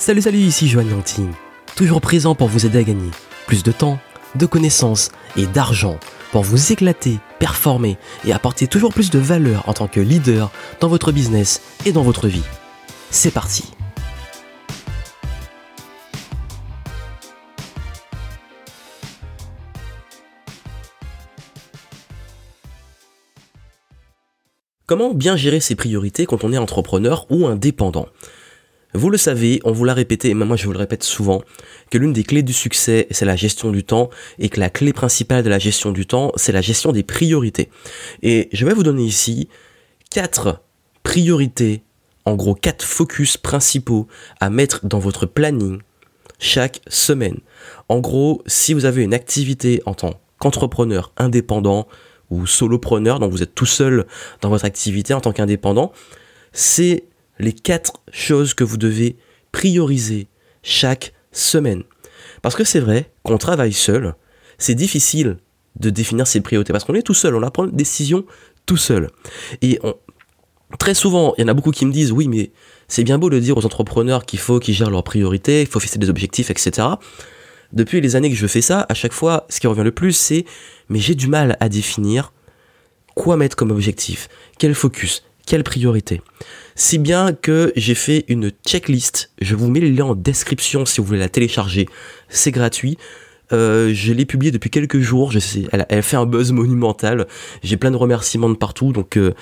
Salut salut, ici Joanne toujours présent pour vous aider à gagner plus de temps, de connaissances et d'argent pour vous éclater, performer et apporter toujours plus de valeur en tant que leader dans votre business et dans votre vie. C'est parti. Comment bien gérer ses priorités quand on est entrepreneur ou indépendant? Vous le savez, on vous l'a répété, et moi je vous le répète souvent, que l'une des clés du succès, c'est la gestion du temps, et que la clé principale de la gestion du temps, c'est la gestion des priorités. Et je vais vous donner ici quatre priorités, en gros quatre focus principaux à mettre dans votre planning chaque semaine. En gros, si vous avez une activité en tant qu'entrepreneur indépendant ou solopreneur, donc vous êtes tout seul dans votre activité en tant qu'indépendant, c'est les quatre choses que vous devez prioriser chaque semaine. Parce que c'est vrai qu'on travaille seul, c'est difficile de définir ses priorités parce qu'on est tout seul, on apprend une décision tout seul. Et très souvent, il y en a beaucoup qui me disent oui, mais c'est bien beau de dire aux entrepreneurs qu'il faut qu'ils gèrent leurs priorités, il faut fixer des objectifs, etc. Depuis les années que je fais ça, à chaque fois, ce qui revient le plus, c'est mais j'ai du mal à définir quoi mettre comme objectif, quel focus, quelle priorité. Si bien que j'ai fait une checklist, je vous mets le lien en description si vous voulez la télécharger, c'est gratuit. Euh, je l'ai publié depuis quelques jours, elle, fait un buzz monumental, j'ai plein de remerciements de partout, donc euh,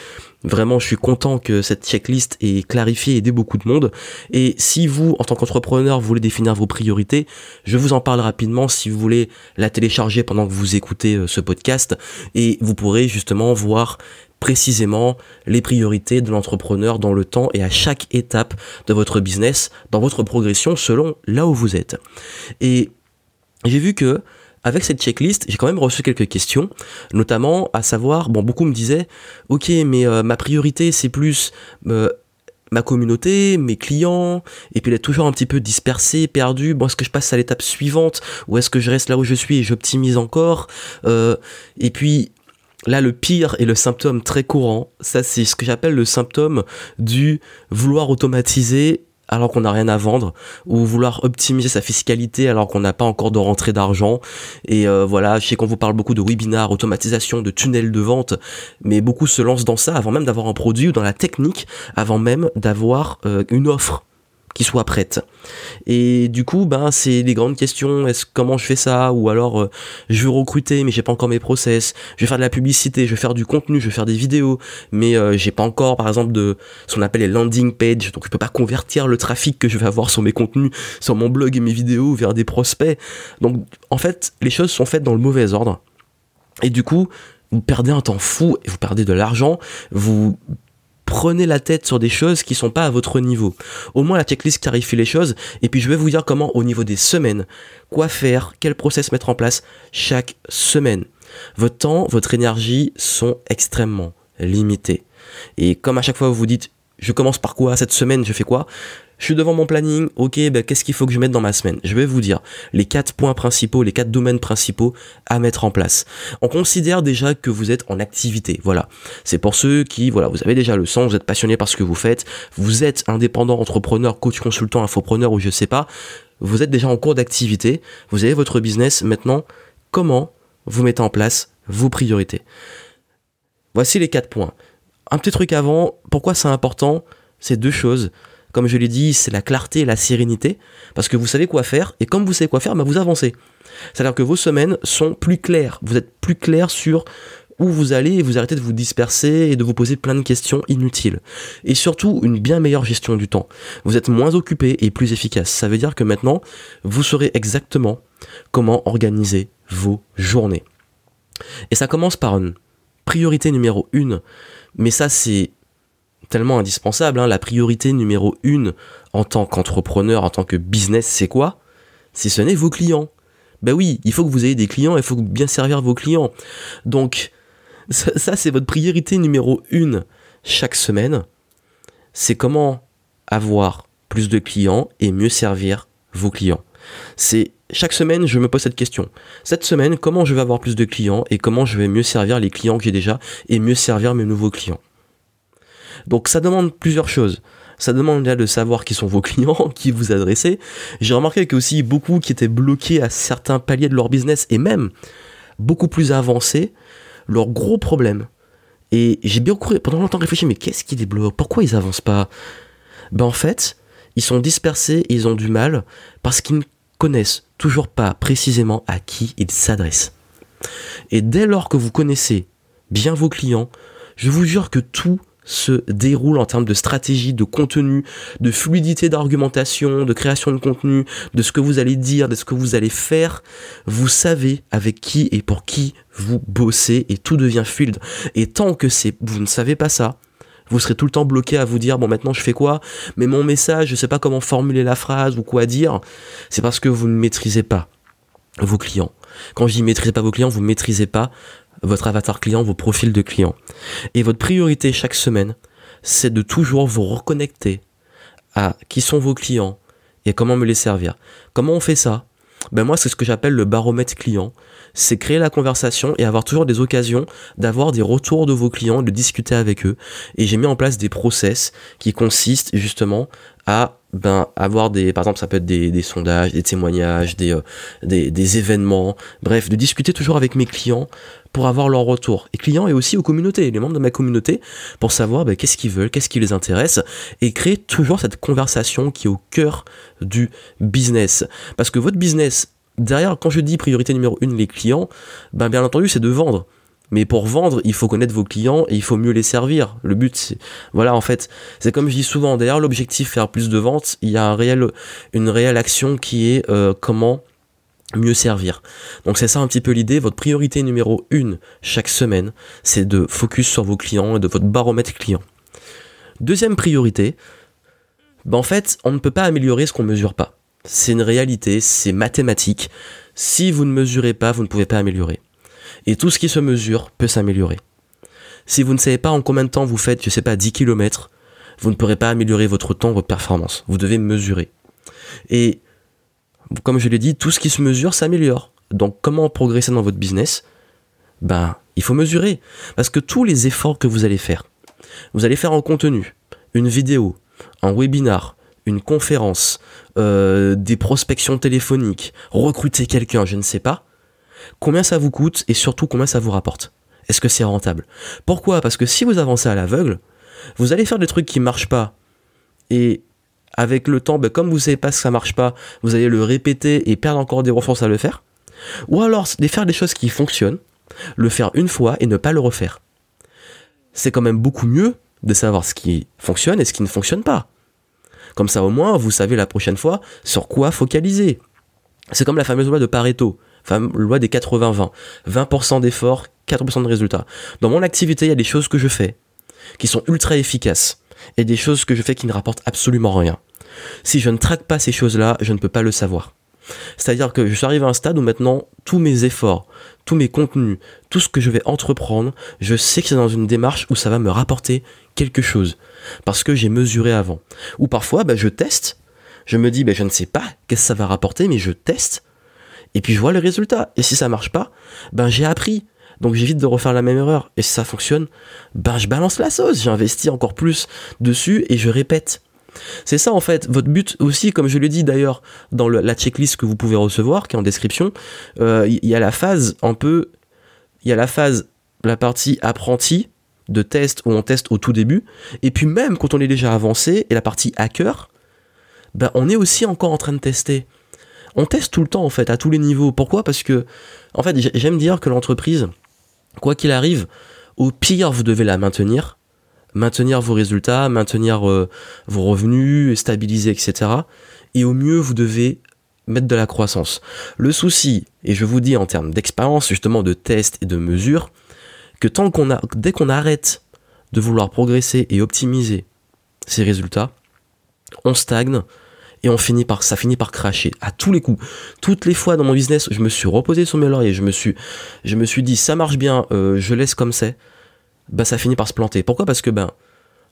vraiment je suis content que cette checklist ait clarifié et aidé beaucoup de monde. Et si vous, en tant qu'entrepreneur, voulez définir vos priorités, je vous en parle rapidement si vous voulez la télécharger pendant que vous écoutez euh, ce podcast, et vous pourrez justement voir précisément les priorités de l'entrepreneur dans le temps et à chaque étape de votre business, dans votre progression selon là où vous êtes. Et j'ai vu que avec cette checklist, j'ai quand même reçu quelques questions, notamment à savoir, bon, beaucoup me disaient, ok, mais euh, ma priorité c'est plus euh, ma communauté, mes clients, et puis d'être toujours un petit peu dispersé, perdu. Bon, est-ce que je passe à l'étape suivante, ou est-ce que je reste là où je suis et j'optimise encore euh, Et puis Là, le pire et le symptôme très courant, ça c'est ce que j'appelle le symptôme du vouloir automatiser alors qu'on n'a rien à vendre, ou vouloir optimiser sa fiscalité alors qu'on n'a pas encore de rentrée d'argent. Et euh, voilà, je sais qu'on vous parle beaucoup de webinars, automatisation, de tunnels de vente, mais beaucoup se lancent dans ça avant même d'avoir un produit ou dans la technique, avant même d'avoir euh, une offre qui soit prête. Et du coup, ben, c'est des grandes questions. Est-ce comment je fais ça? Ou alors, euh, je veux recruter, mais j'ai pas encore mes process. Je vais faire de la publicité, je vais faire du contenu, je vais faire des vidéos, mais euh, j'ai pas encore, par exemple, de ce qu'on appelle les landing pages. Donc, je peux pas convertir le trafic que je vais avoir sur mes contenus, sur mon blog et mes vidéos vers des prospects. Donc, en fait, les choses sont faites dans le mauvais ordre. Et du coup, vous perdez un temps fou et vous perdez de l'argent. Vous prenez la tête sur des choses qui sont pas à votre niveau. Au moins la checklist clarifie les choses et puis je vais vous dire comment au niveau des semaines, quoi faire, quel process mettre en place chaque semaine. Votre temps, votre énergie sont extrêmement limités. Et comme à chaque fois vous vous dites je commence par quoi cette semaine, je fais quoi? Je suis devant mon planning, ok, ben, qu'est-ce qu'il faut que je mette dans ma semaine? Je vais vous dire les quatre points principaux, les quatre domaines principaux à mettre en place. On considère déjà que vous êtes en activité, voilà. C'est pour ceux qui, voilà, vous avez déjà le sens, vous êtes passionné par ce que vous faites, vous êtes indépendant, entrepreneur, coach, consultant, infopreneur ou je sais pas, vous êtes déjà en cours d'activité, vous avez votre business, maintenant, comment vous mettez en place vos priorités? Voici les quatre points. Un petit truc avant, pourquoi c'est important C'est deux choses? Comme je l'ai dit, c'est la clarté et la sérénité, parce que vous savez quoi faire, et comme vous savez quoi faire, bah, vous avancez. C'est-à-dire que vos semaines sont plus claires, vous êtes plus clair sur où vous allez et vous arrêtez de vous disperser et de vous poser plein de questions inutiles. Et surtout, une bien meilleure gestion du temps. Vous êtes moins occupé et plus efficace. Ça veut dire que maintenant, vous saurez exactement comment organiser vos journées. Et ça commence par une priorité numéro une, mais ça c'est tellement indispensable. Hein. La priorité numéro une en tant qu'entrepreneur, en tant que business, c'est quoi? C'est ce n'est vos clients. Ben oui, il faut que vous ayez des clients, il faut bien servir vos clients. Donc, ça, c'est votre priorité numéro une chaque semaine. C'est comment avoir plus de clients et mieux servir vos clients. C'est chaque semaine, je me pose cette question. Cette semaine, comment je vais avoir plus de clients et comment je vais mieux servir les clients que j'ai déjà et mieux servir mes nouveaux clients? Donc ça demande plusieurs choses. ça demande déjà de savoir qui sont vos clients, qui vous adressez. J'ai remarqué que aussi beaucoup qui étaient bloqués à certains paliers de leur business et même beaucoup plus avancés, leur gros problème. Et j'ai bien couru, pendant longtemps réfléchi, mais qu'est-ce qui les bloque? Pourquoi ils avancent pas? Ben en fait, ils sont dispersés et ils ont du mal parce qu'ils ne connaissent toujours pas précisément à qui ils s'adressent. Et dès lors que vous connaissez bien vos clients, je vous jure que tout se déroule en termes de stratégie, de contenu, de fluidité d'argumentation, de création de contenu, de ce que vous allez dire, de ce que vous allez faire. Vous savez avec qui et pour qui vous bossez et tout devient fluide. Et tant que c'est, vous ne savez pas ça, vous serez tout le temps bloqué à vous dire bon maintenant je fais quoi? Mais mon message je sais pas comment formuler la phrase ou quoi dire c'est parce que vous ne maîtrisez pas vos clients quand je dis maîtrisez pas vos clients vous maîtrisez pas votre avatar client, vos profils de clients. Et votre priorité chaque semaine, c'est de toujours vous reconnecter à qui sont vos clients et comment me les servir. Comment on fait ça? Ben moi, c'est ce que j'appelle le baromètre client. C'est créer la conversation et avoir toujours des occasions d'avoir des retours de vos clients, de discuter avec eux. Et j'ai mis en place des process qui consistent justement à ben avoir des par exemple ça peut être des, des sondages des témoignages des, euh, des, des événements bref de discuter toujours avec mes clients pour avoir leur retour et clients et aussi aux communautés les membres de ma communauté pour savoir ben, qu'est-ce qu'ils veulent qu'est-ce qui les intéresse et créer toujours cette conversation qui est au cœur du business parce que votre business derrière quand je dis priorité numéro une les clients ben bien entendu c'est de vendre mais pour vendre, il faut connaître vos clients et il faut mieux les servir. Le but, c'est, voilà, en fait, c'est comme je dis souvent, derrière l'objectif faire plus de ventes, il y a une réelle action qui est euh, comment mieux servir. Donc c'est ça un petit peu l'idée. Votre priorité numéro une chaque semaine, c'est de focus sur vos clients et de votre baromètre client. Deuxième priorité, ben en fait, on ne peut pas améliorer ce qu'on ne mesure pas. C'est une réalité, c'est mathématique. Si vous ne mesurez pas, vous ne pouvez pas améliorer. Et tout ce qui se mesure peut s'améliorer. Si vous ne savez pas en combien de temps vous faites, je sais pas, 10 km, vous ne pourrez pas améliorer votre temps, votre performance. Vous devez mesurer. Et comme je l'ai dit, tout ce qui se mesure s'améliore. Donc comment progresser dans votre business? Ben, il faut mesurer. Parce que tous les efforts que vous allez faire, vous allez faire en contenu, une vidéo, un webinar, une conférence, euh, des prospections téléphoniques, recruter quelqu'un, je ne sais pas, combien ça vous coûte et surtout combien ça vous rapporte? Est-ce que c'est rentable? Pourquoi? Parce que si vous avancez à l'aveugle, vous allez faire des trucs qui marchent pas. Et avec le temps, ben, comme vous savez pas que ça marche pas, vous allez le répéter et perdre encore des ressources à le faire. Ou alors, faire des choses qui fonctionnent, le faire une fois et ne pas le refaire. C'est quand même beaucoup mieux de savoir ce qui fonctionne et ce qui ne fonctionne pas. Comme ça, au moins, vous savez la prochaine fois sur quoi focaliser. C'est comme la fameuse loi de Pareto loi des 80-20. 20%, d'efforts, 4% de résultats. Dans mon activité, il y a des choses que je fais qui sont ultra efficaces et des choses que je fais qui ne rapportent absolument rien. Si je ne traque pas ces choses-là, je ne peux pas le savoir. C'est-à-dire que je suis arrivé à un stade où maintenant tous mes efforts, tous mes contenus, tout ce que je vais entreprendre, je sais que c'est dans une démarche où ça va me rapporter quelque chose. Parce que j'ai mesuré avant. Ou parfois, bah, je teste. Je me dis, bah, je ne sais pas qu'est-ce que ça va rapporter, mais je teste et puis je vois le résultat. Et si ça marche pas, ben j'ai appris. Donc j'évite de refaire la même erreur. Et si ça fonctionne, ben je balance la sauce, j'investis encore plus dessus et je répète. C'est ça en fait, votre but aussi, comme je l'ai dit d'ailleurs dans la checklist que vous pouvez recevoir, qui est en description, euh, il y a la phase un peu, il y a la phase, la partie apprenti de test où on teste au tout début, et puis même quand on est déjà avancé, et la partie hacker, ben on est aussi encore en train de tester on teste tout le temps en fait, à tous les niveaux. Pourquoi? Parce que, en fait, j'aime dire que l'entreprise, quoi qu'il arrive, au pire, vous devez la maintenir, maintenir vos résultats, maintenir euh, vos revenus, stabiliser, etc. Et au mieux, vous devez mettre de la croissance. Le souci, et je vous dis en termes d'expérience, justement de test et de mesure, que dès qu'on arrête de vouloir progresser et optimiser ses résultats, on stagne, et on finit par ça finit par cracher à tous les coups. Toutes les fois dans mon business, je me suis reposé sur mes lauriers, je me suis je me suis dit ça marche bien, euh, je laisse comme c'est. Bah ça finit par se planter. Pourquoi? Parce que ben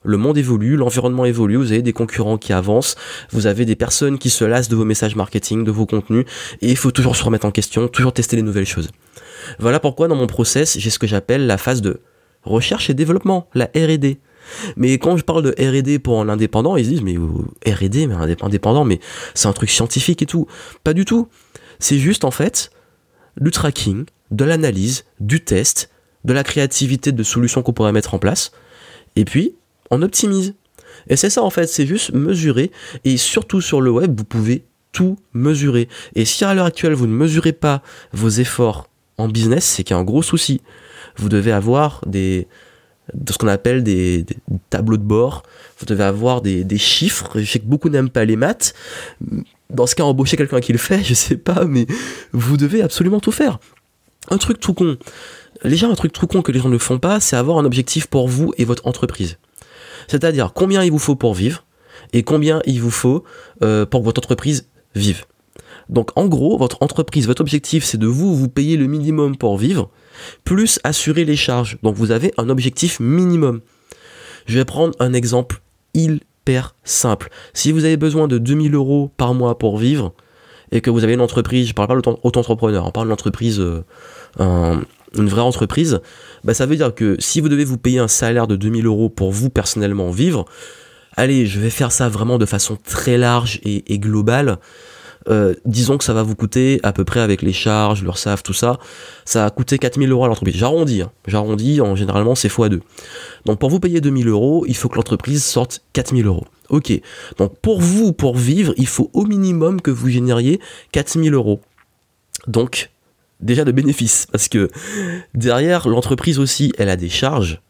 le monde évolue, l'environnement évolue, vous avez des concurrents qui avancent, vous avez des personnes qui se lassent de vos messages marketing, de vos contenus, et il faut toujours se remettre en question, toujours tester les nouvelles choses. Voilà pourquoi dans mon process, j'ai ce que j'appelle la phase de recherche et développement, la R&D. Mais quand je parle de R&D pour un indépendant, ils se disent mais euh, R&D mais indépendant mais c'est un truc scientifique et tout. Pas du tout. C'est juste en fait du tracking, de l'analyse, du test, de la créativité de solutions qu'on pourrait mettre en place et puis on optimise. Et c'est ça en fait, c'est juste mesurer et surtout sur le web, vous pouvez tout mesurer. Et si à l'heure actuelle vous ne mesurez pas vos efforts en business, c'est qu'il y a un gros souci. Vous devez avoir des, de ce qu'on appelle des, tableaux de bord. Vous devez avoir des, chiffres. Je sais que beaucoup n'aiment pas les maths. Dans ce cas, embaucher quelqu'un qui le fait, je sais pas, mais vous devez absolument tout faire. Un truc tout con. Déjà, un truc tout con que les gens ne font pas, c'est avoir un objectif pour vous et votre entreprise. C'est-à-dire combien il vous faut pour vivre et combien il vous faut euh, pour que votre entreprise vive. Donc en gros, votre entreprise, votre objectif, c'est de vous, vous payer le minimum pour vivre plus assurer les charges. Donc vous avez un objectif minimum. Je vais prendre un exemple hyper simple. Si vous avez besoin de 2000 euros par mois pour vivre, et que vous avez une entreprise, je parle pas d'auto-entrepreneur, on parle d'une entreprise, euh, une vraie entreprise, bah ça veut dire que si vous devez vous payer un salaire de 2000 euros pour vous personnellement vivre, allez, je vais faire ça vraiment de façon très large et globale, euh, disons que ça va vous coûter à peu près avec les charges, l'URSSAF, tout ça, ça va coûter 4000 euros à l'entreprise. J'arrondis, hein. j'arrondis, en généralement c'est x2. Donc pour vous payer 2000 euros, il faut que l'entreprise sorte 4000 euros. Ok, donc pour vous, pour vivre, il faut au minimum que vous génériez 4000 euros. Donc déjà de bénéfices, parce que derrière l'entreprise aussi, elle a des charges.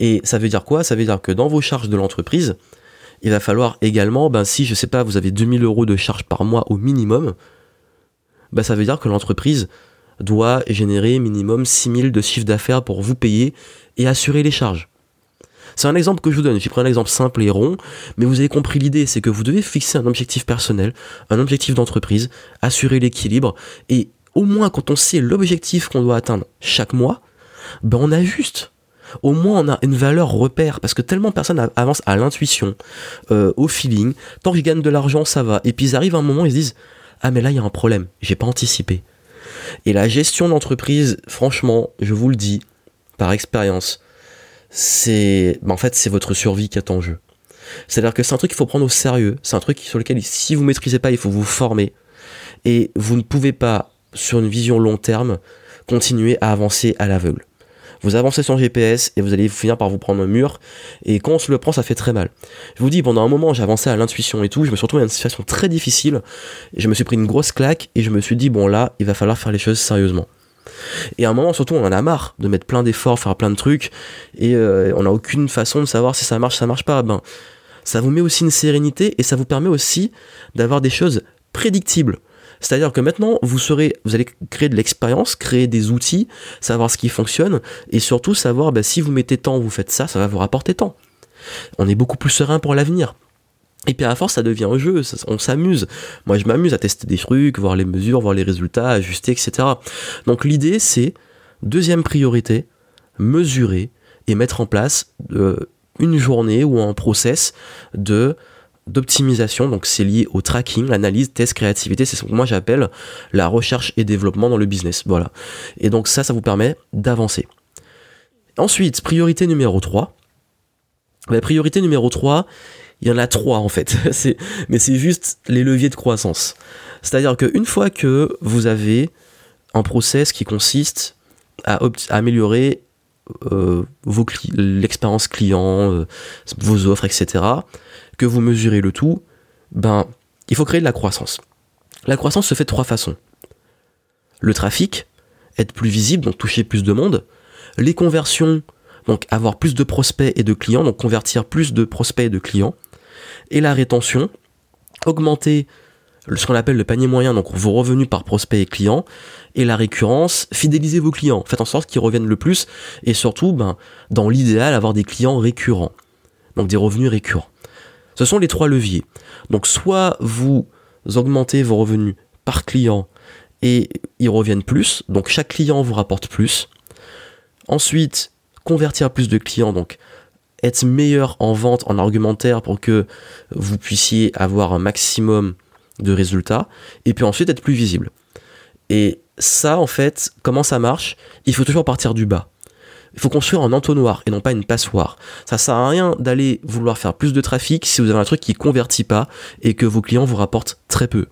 Et ça veut dire quoi? Ça veut dire que dans vos charges de l'entreprise, il va falloir également, ben, si je sais pas, vous avez 2000 euros de charges par mois au minimum, ben, ça veut dire que l'entreprise doit générer minimum 6000 de chiffre d'affaires pour vous payer et assurer les charges. C'est un exemple que je vous donne, j'ai pris un exemple simple et rond, mais vous avez compris l'idée, c'est que vous devez fixer un objectif personnel, un objectif d'entreprise, assurer l'équilibre, et au moins quand on sait l'objectif qu'on doit atteindre chaque mois, ben on ajuste au moins on a une valeur repère parce que tellement personne avance à l'intuition, euh, au feeling. Tant qu'ils gagnent de l'argent, ça va. Et puis ils arrivent à un moment, ils se disent ah mais là il y a un problème, j'ai pas anticipé. Et la gestion d'entreprise, franchement, je vous le dis par expérience, c'est ben, en fait c'est votre survie qui est en jeu. C'est-à-dire que c'est un truc qu'il faut prendre au sérieux, c'est un truc sur lequel si vous maîtrisez pas, il faut vous former et vous ne pouvez pas sur une vision long terme continuer à avancer à l'aveugle vous avancez sur GPS et vous allez finir par vous prendre un mur. Et quand on se le prend, ça fait très mal. Je vous dis, pendant un moment, j'avançais à l'intuition et tout. Je me suis retrouvé dans une situation très difficile. Je me suis pris une grosse claque et je me suis dit, bon là, il va falloir faire les choses sérieusement. Et à un moment, surtout, on en a marre de mettre plein d'efforts, faire plein de trucs, et euh, on n'a aucune façon de savoir si ça marche, ça marche pas. Ben, ça vous met aussi une sérénité et ça vous permet aussi d'avoir des choses prédictibles. C'est-à-dire que maintenant, vous serez, vous allez créer de l'expérience, créer des outils, savoir ce qui fonctionne, et surtout savoir bah, si vous mettez tant, vous faites ça, ça va vous rapporter tant. On est beaucoup plus serein pour l'avenir. Et puis à force, ça devient un jeu, on s'amuse. Moi, je m'amuse à tester des trucs, voir les mesures, voir les résultats, ajuster, etc. Donc l'idée, c'est, deuxième priorité, mesurer et mettre en place euh, une journée ou un process de d'optimisation, donc c'est lié au tracking, l'analyse, test, créativité, c'est ce que moi j'appelle la recherche et développement dans le business. Voilà. Et donc ça, ça vous permet d'avancer. Ensuite, priorité numéro 3. La priorité numéro 3, il y en a trois en fait, mais c'est juste les leviers de croissance. C'est-à-dire qu'une fois que vous avez un process qui consiste à, améliorer euh, l'expérience client, euh, vos offres, etc., que vous mesurez le tout, ben, il faut créer de la croissance. La croissance se fait de trois façons. Le trafic, être plus visible, donc toucher plus de monde. Les conversions, donc avoir plus de prospects et de clients, donc convertir plus de prospects et de clients. Et la rétention, augmenter ce qu'on appelle le panier moyen, donc vos revenus par prospect et client, et la récurrence, fidéliser vos clients, faites en sorte qu'ils reviennent le plus, et surtout, ben, dans l'idéal, avoir des clients récurrents, donc des revenus récurrents. Ce sont les trois leviers. Donc soit vous augmentez vos revenus par client et ils reviennent plus, donc chaque client vous rapporte plus. Ensuite, convertir plus de clients, donc être meilleur en vente, en argumentaire pour que vous puissiez avoir un maximum de résultats. Et puis ensuite, être plus visible. Et ça, en fait, comment ça marche? Il faut toujours partir du bas. Il faut construire en entonnoir et non pas une passoire. Ça sert à rien d'aller vouloir faire plus de trafic si vous avez un truc qui convertit pas et que vos clients vous rapportent très peu.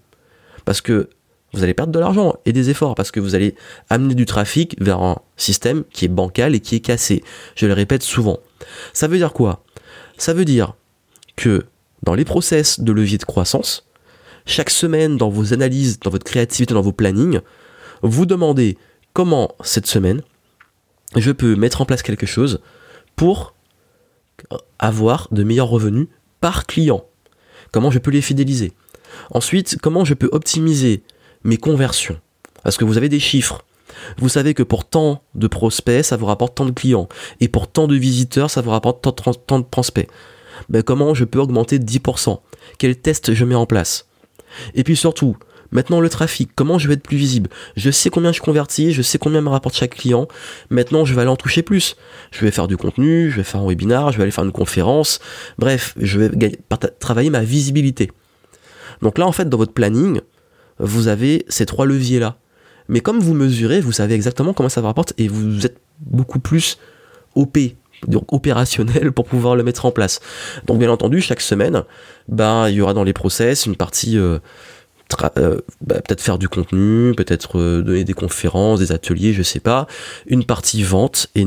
Parce que vous allez perdre de l'argent et des efforts parce que vous allez amener du trafic vers un système qui est bancal et qui est cassé. Je le répète souvent. Ça veut dire quoi? Ça veut dire que dans les process de levier de croissance, chaque semaine dans vos analyses, dans votre créativité, dans vos plannings, vous demandez comment cette semaine je peux mettre en place quelque chose pour avoir de meilleurs revenus par client. Comment je peux les fidéliser? Ensuite, comment je peux optimiser mes conversions? Parce que vous avez des chiffres. Vous savez que pour tant de prospects, ça vous rapporte tant de clients. Et pour tant de visiteurs, ça vous rapporte tant, de prospects. Ben, comment je peux augmenter de 10% Quel test je mets en place? Et puis surtout, Maintenant, le trafic, comment je vais être plus visible? Je sais combien je convertis, je sais combien me rapporte chaque client. Maintenant, je vais aller en toucher plus. Je vais faire du contenu, je vais faire un webinar, je vais aller faire une conférence. Bref, je vais travailler ma visibilité. Donc là, en fait, dans votre planning, vous avez ces trois leviers-là. Mais comme vous mesurez, vous savez exactement comment ça vous rapporte et vous êtes beaucoup plus OP, donc opérationnel pour pouvoir le mettre en place. Donc bien entendu, chaque semaine, ben, il y aura dans les process une partie euh, euh, bah, peut-être faire du contenu, peut-être euh, donner des conférences, des ateliers, je sais pas. Une partie vente et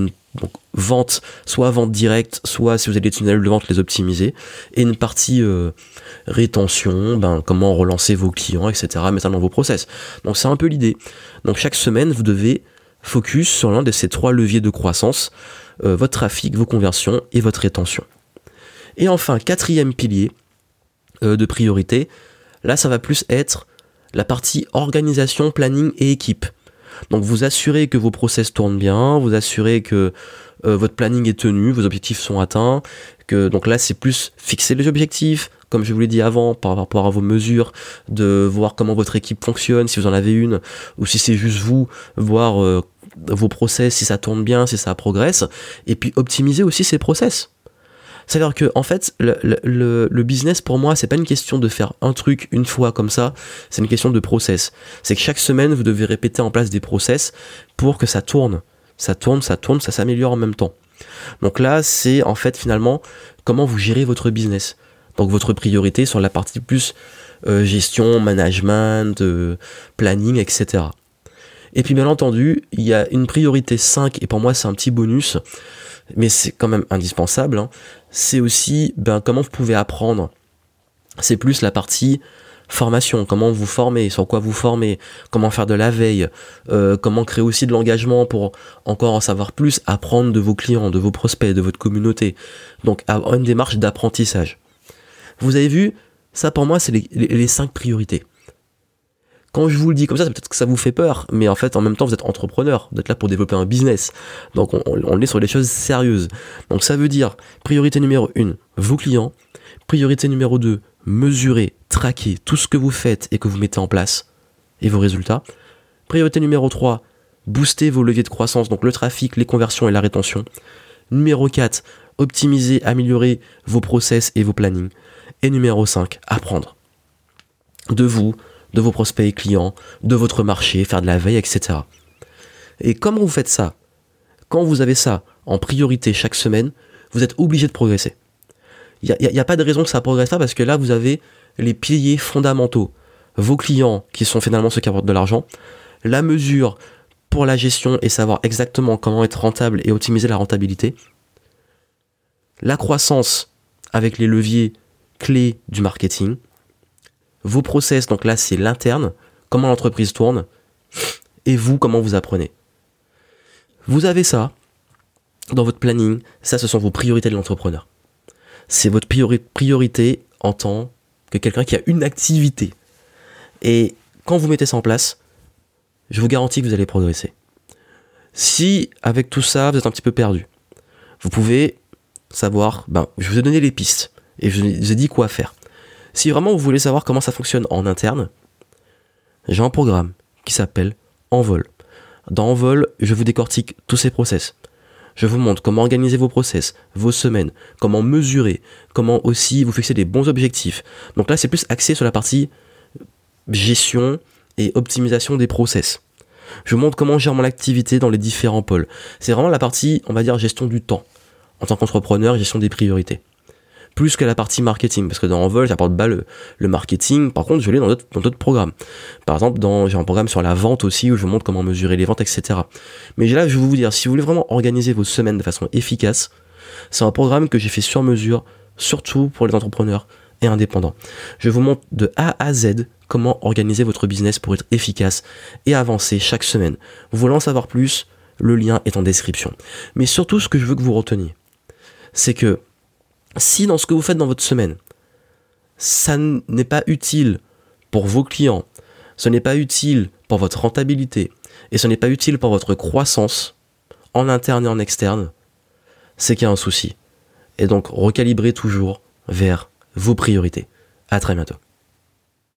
vente, soit vente directe, soit si vous avez des tunnels de vente, les optimiser. Et une partie euh, rétention, ben, comment relancer vos clients, etc. mettre dans vos process. Donc c'est un peu l'idée. Donc chaque semaine, vous devez focus sur l'un de ces trois leviers de croissance, votre trafic, vos conversions et votre rétention. Et enfin, quatrième pilier de priorité, Là, ça va plus être la partie organisation, planning et équipe. Donc vous assurez que vos process tournent bien, vous assurez que euh, votre planning est tenu, vos objectifs sont atteints, que donc là c'est plus fixer les objectifs, comme je vous l'ai dit avant, par rapport à vos mesures, de voir comment votre équipe fonctionne, si vous en avez une, ou si c'est juste vous, voir euh, vos process, si ça tourne bien, si ça progresse, et puis optimiser aussi ces process. C'est-à-dire que, en fait, le, business pour moi, c'est pas une question de faire un truc une fois comme ça, c'est une question de process. C'est que chaque semaine, vous devez répéter en place des process pour que ça tourne. Ça tourne, ça tourne, ça s'améliore en même temps. Donc là, c'est en fait finalement comment vous gérez votre business. Donc votre priorité sur la partie plus euh, gestion, management, euh, planning, etc. Et puis bien entendu, il y a une priorité 5, et pour moi c'est un petit bonus, mais c'est quand même indispensable, hein. c'est aussi ben, comment vous pouvez apprendre. C'est plus la partie formation, comment vous former, sur quoi vous former, comment faire de la veille, euh, comment créer aussi de l'engagement pour encore en savoir plus, apprendre de vos clients, de vos prospects, de votre communauté. Donc avoir une démarche d'apprentissage. Vous avez vu, ça pour moi c'est les, les cinq priorités quand je vous le dis comme ça, peut-être que ça vous fait peur, mais en fait, en même temps, vous êtes entrepreneur, vous êtes là pour développer un business. Donc, on, est sur des choses sérieuses. Donc, ça veut dire, priorité numéro 1, vos clients. Priorité numéro 2, mesurer, traquer tout ce que vous faites et que vous mettez en place et vos résultats. Priorité numéro 3, booster vos leviers de croissance, donc le trafic, les conversions et la rétention. Numéro 4, optimiser, améliorer vos process et vos plannings. Et numéro 5, apprendre de vous, de vos prospects et clients, de votre marché, faire de la veille, etc. Et comment vous faites ça Quand vous avez ça en priorité chaque semaine, vous êtes obligé de progresser. Il n'y a, pas de raison que ça ne progresse pas parce que là, vous avez les piliers fondamentaux. Vos clients, qui sont finalement ceux qui apportent de l'argent, la mesure pour la gestion et savoir exactement comment être rentable et optimiser la rentabilité, la croissance avec les leviers clés du marketing, vos process, donc là c'est l'interne, comment l'entreprise tourne, et vous, comment vous apprenez. Vous avez ça dans votre planning, ça ce sont vos priorités de l'entrepreneur. C'est votre priorité en tant que quelqu'un qui a une activité. Et quand vous mettez ça en place, je vous garantis que vous allez progresser. Si avec tout ça, vous êtes un petit peu perdu, vous pouvez savoir, ben, je vous ai donné les pistes et je vous ai dit quoi faire. Si vraiment vous voulez savoir comment ça fonctionne en interne, j'ai un programme qui s'appelle Envol. Dans Envol, je vous décortique tous ces process. Je vous montre comment organiser vos process, vos semaines, comment mesurer, comment aussi vous fixer des bons objectifs. Donc là, c'est plus axé sur la partie gestion et optimisation des process. Je vous montre comment gère mon activité dans les différents pôles. C'est vraiment la partie, on va dire, gestion du temps. En tant qu'entrepreneur, gestion des priorités. Plus que la partie marketing. Parce que dans Envol, j'apporte pas le, marketing. Par contre, je l'ai dans d'autres programmes. Par exemple, j'ai un programme sur la vente aussi où je vous montre comment mesurer les ventes, etc. Mais là, je vais vous dire, si vous voulez vraiment organiser vos semaines de façon efficace, c'est un programme que j'ai fait sur mesure, surtout pour les entrepreneurs et indépendants. Je vous montre de A à Z comment organiser votre business pour être efficace et avancer chaque semaine. Vous voulez en savoir plus Le lien est en description. Mais surtout, ce que je veux que vous reteniez, c'est que si dans ce que vous faites dans votre semaine, ça n'est pas utile pour vos clients, ce n'est pas utile pour votre rentabilité et ce n'est pas utile pour votre croissance en interne et en externe, c'est qu'il y a un souci. Et donc recalibrez toujours vers vos priorités. À très bientôt.